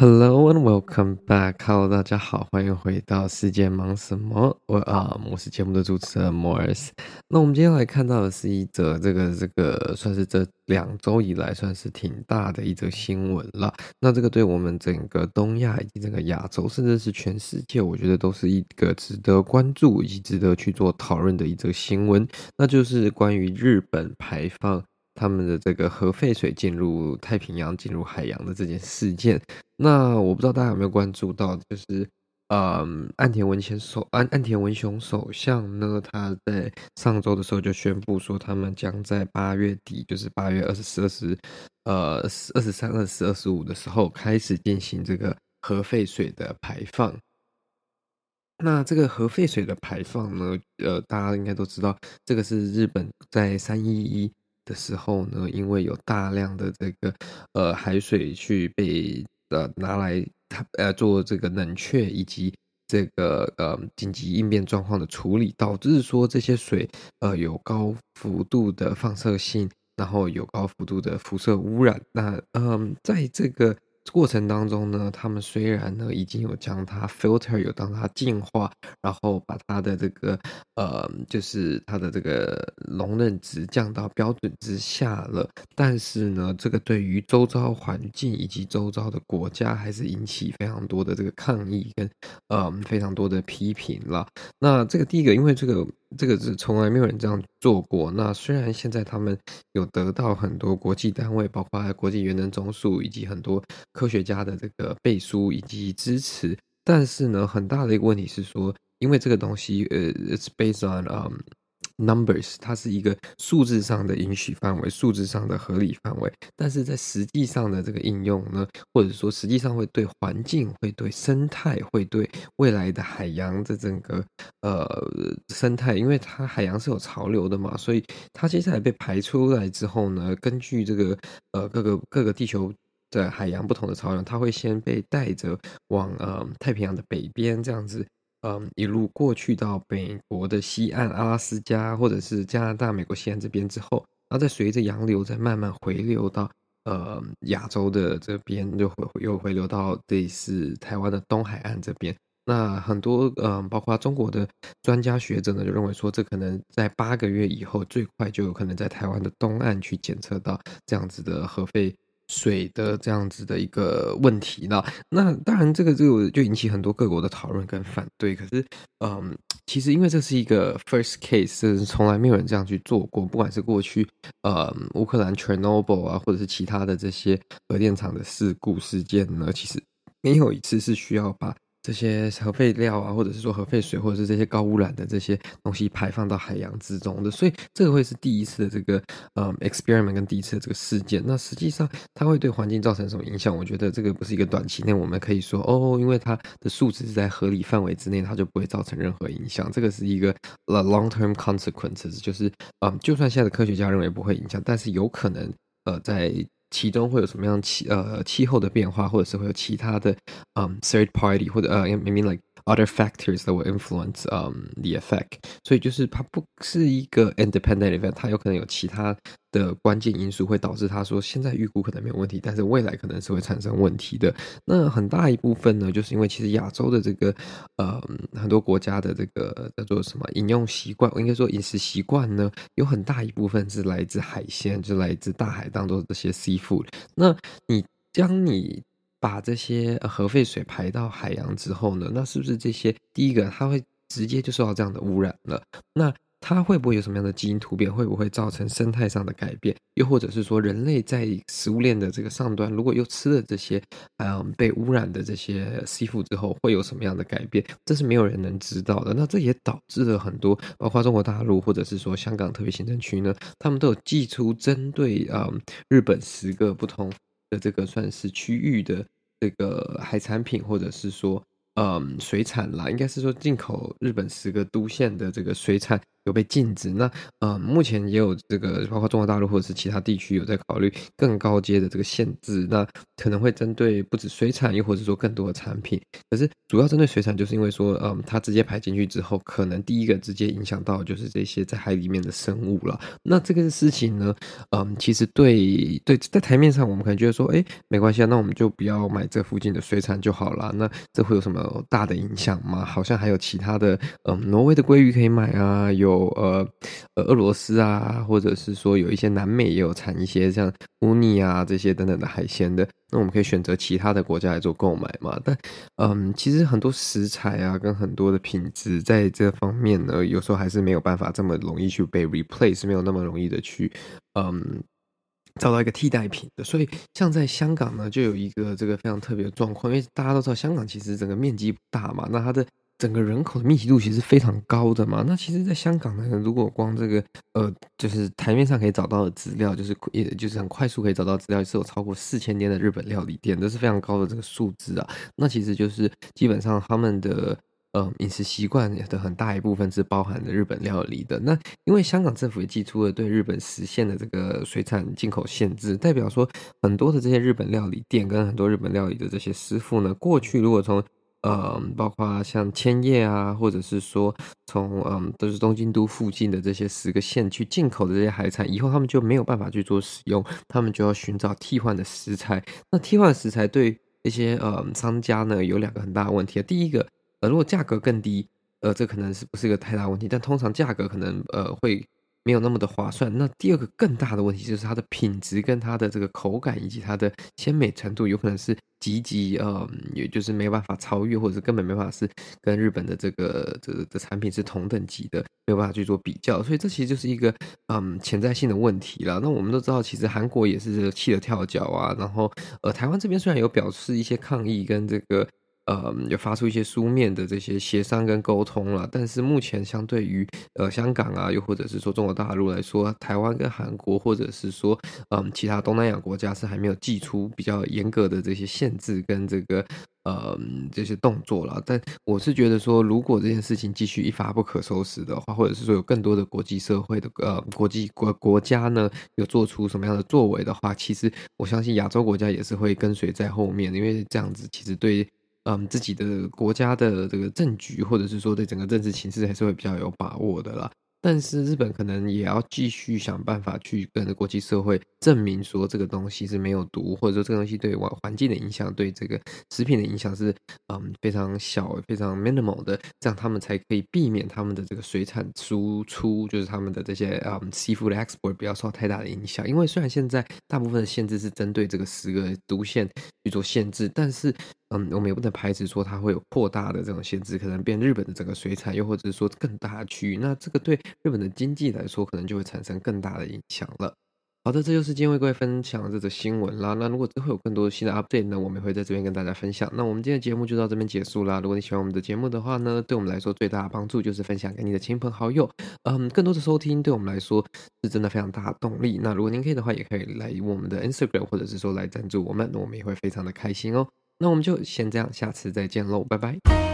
Hello and welcome back. Hello，大家好，欢迎回到世界忙什么？我啊，我是节目的主持人 Morris。那我们今天来看到的是一则这个这个算是这两周以来算是挺大的一则新闻了。那这个对我们整个东亚以及整个亚洲，甚至是全世界，我觉得都是一个值得关注以及值得去做讨论的一则新闻。那就是关于日本排放。他们的这个核废水进入太平洋、进入海洋的这件事件，那我不知道大家有没有关注到，就是，嗯，岸田文雄首岸岸田文雄首相呢，他在上周的时候就宣布说，他们将在八月底，就是八月二十四、二十，呃，二十三、二十四、二十五的时候开始进行这个核废水的排放。那这个核废水的排放呢，呃，大家应该都知道，这个是日本在三一一。的时候呢，因为有大量的这个呃海水去被的拿来它呃做这个冷却以及这个呃紧急应变状况的处理，导致说这些水呃有高幅度的放射性，然后有高幅度的辐射污染。那嗯、在这个。过程当中呢，他们虽然呢已经有将它 filter，有当它净化，然后把它的这个呃，就是它的这个容忍值降到标准之下了，但是呢，这个对于周遭环境以及周遭的国家还是引起非常多的这个抗议跟呃非常多的批评了。那这个第一个，因为这个。这个是从来没有人这样做过。那虽然现在他们有得到很多国际单位，包括国际原能总署以及很多科学家的这个背书以及支持，但是呢，很大的一个问题是说，因为这个东西，呃，it's based on um。Numbers，它是一个数字上的允许范围，数字上的合理范围，但是在实际上的这个应用呢，或者说实际上会对环境、会对生态、会对未来的海洋的整个呃生态，因为它海洋是有潮流的嘛，所以它接下来被排出来之后呢，根据这个呃各个各个地球的海洋不同的潮流，它会先被带着往呃太平洋的北边这样子。嗯，一路过去到美国的西岸，阿拉斯加或者是加拿大、美国西岸这边之后，然后再随着洋流再慢慢回流到呃亚洲的这边，就回又回流到类似台湾的东海岸这边。那很多嗯，包括中国的专家学者呢，就认为说，这可能在八个月以后，最快就有可能在台湾的东岸去检测到这样子的核废水的这样子的一个问题呢，那当然这个就就引起很多各国的讨论跟反对。可是，嗯，其实因为这是一个 first case，是从来没有人这样去做过，不管是过去，呃、乌克兰 Chernobyl 啊，或者是其他的这些核电厂的事故事件呢，其实没有一次是需要把。这些核废料啊，或者是说核废水，或者是这些高污染的这些东西排放到海洋之中的，所以这个会是第一次的这个呃、嗯、experiment 跟第一次的这个事件。那实际上它会对环境造成什么影响？我觉得这个不是一个短期内我们可以说哦，因为它的数值是在合理范围之内，它就不会造成任何影响。这个是一个 long term consequences，就是嗯，就算现在的科学家认为不会影响，但是有可能呃在。其中会有什么样气呃气候的变化，或者是会有其他的嗯、third party 或者呃 I mean like other factors that will influence um the effect，所以就是它不是一个 independent event，它有可能有其他的关键因素会导致它说现在预估可能没有问题，但是未来可能是会产生问题的。那很大一部分呢，就是因为其实亚洲的这个呃很多国家的这个叫做什么饮用习惯，我应该说饮食习惯呢，有很大一部分是来自海鲜，就来自大海当中这些 seafood。那你将你把这些核废水排到海洋之后呢，那是不是这些第一个它会直接就受到这样的污染了？那它会不会有什么样的基因突变？会不会造成生态上的改变？又或者是说，人类在食物链的这个上端，如果又吃了这些嗯被污染的这些吸附之后，会有什么样的改变？这是没有人能知道的。那这也导致了很多，包括中国大陆或者是说香港特别行政区呢，他们都有寄出针对嗯日本十个不同的这个算是区域的这个海产品，或者是说。嗯，水产啦，应该是说进口日本十个都县的这个水产有被禁止。那呃，目前也有这个，包括中国大陆或者是其他地区有在考虑更高阶的这个限制。那可能会针对不止水产，又或者说更多的产品。可是主要针对水产，就是因为说，嗯，它直接排进去之后，可能第一个直接影响到就是这些在海里面的生物了。那这个事情呢，嗯，其实对对，在台面上我们可能觉得说，哎，没关系啊，那我们就不要买这附近的水产就好了。那这会有什么大的影响吗？好像还有其他的，嗯，挪威的鲑鱼可以买啊，有有呃呃俄罗斯啊，或者是说有一些南美也有产一些像乌尼啊这些等等的海鲜的。那我们可以选择其他的国家来做购买嘛？但，嗯，其实很多食材啊，跟很多的品质，在这方面呢，有时候还是没有办法这么容易去被 replace，没有那么容易的去，嗯，找到一个替代品的。所以，像在香港呢，就有一个这个非常特别的状况，因为大家都知道，香港其实整个面积不大嘛，那它的。整个人口的密集度其实非常高的嘛，那其实，在香港呢，如果光这个呃，就是台面上可以找到的资料，就是也就是很快速可以找到资料，是有超过四千间的日本料理店，这是非常高的这个数字啊。那其实就是基本上他们的呃饮食习惯的很大一部分是包含着日本料理的。那因为香港政府也寄出了对日本实现的这个水产进口限制，代表说很多的这些日本料理店跟很多日本料理的这些师傅呢，过去如果从嗯，包括像千叶啊，或者是说从嗯，都是东京都附近的这些十个县去进口的这些海产，以后他们就没有办法去做使用，他们就要寻找替换的食材。那替换食材对一些呃商家呢，有两个很大的问题。第一个，呃，如果价格更低，呃，这可能是不是一个太大问题？但通常价格可能呃会。没有那么的划算。那第二个更大的问题就是它的品质跟它的这个口感以及它的鲜美程度，有可能是极其呃，也就是没办法超越，或者是根本没办法是跟日本的这个这个的产品是同等级的，没有办法去做比较。所以这其实就是一个嗯潜在性的问题了。那我们都知道，其实韩国也是气得跳脚啊。然后呃，台湾这边虽然有表示一些抗议跟这个。呃，有发出一些书面的这些协商跟沟通了，但是目前相对于呃香港啊，又或者是说中国大陆来说，台湾跟韩国或者是说嗯其他东南亚国家是还没有祭出比较严格的这些限制跟这个呃这些动作了。但我是觉得说，如果这件事情继续一发不可收拾的话，或者是说有更多的国际社会的呃国际国国家呢有做出什么样的作为的话，其实我相信亚洲国家也是会跟随在后面，因为这样子其实对。嗯，自己的国家的这个政局，或者是说对整个政治形势，还是会比较有把握的啦。但是日本可能也要继续想办法去跟国际社会证明说这个东西是没有毒，或者说这个东西对环环境的影响，对这个食品的影响是嗯非常小、非常 minimal 的，这样他们才可以避免他们的这个水产输出，就是他们的这些嗯 seafood export 不要受太大的影响。因为虽然现在大部分的限制是针对这个十个毒县去做限制，但是嗯我们也不能排斥说它会有扩大的这种限制，可能变日本的整个水产，又或者是说更大的区域，那这个对。日本的经济来说，可能就会产生更大的影响了。好的，这就是今天为各位分享的这则新闻啦。那如果之后有更多新的 update 呢，我们也会在这边跟大家分享。那我们今天的节目就到这边结束啦。如果你喜欢我们的节目的话呢，对我们来说最大的帮助就是分享给你的亲朋好友。嗯，更多的收听对我们来说是真的非常大的动力。那如果您可以的话，也可以来我们的 Instagram，或者是说来赞助我们，那我们也会非常的开心哦。那我们就先这样，下次再见喽，拜拜。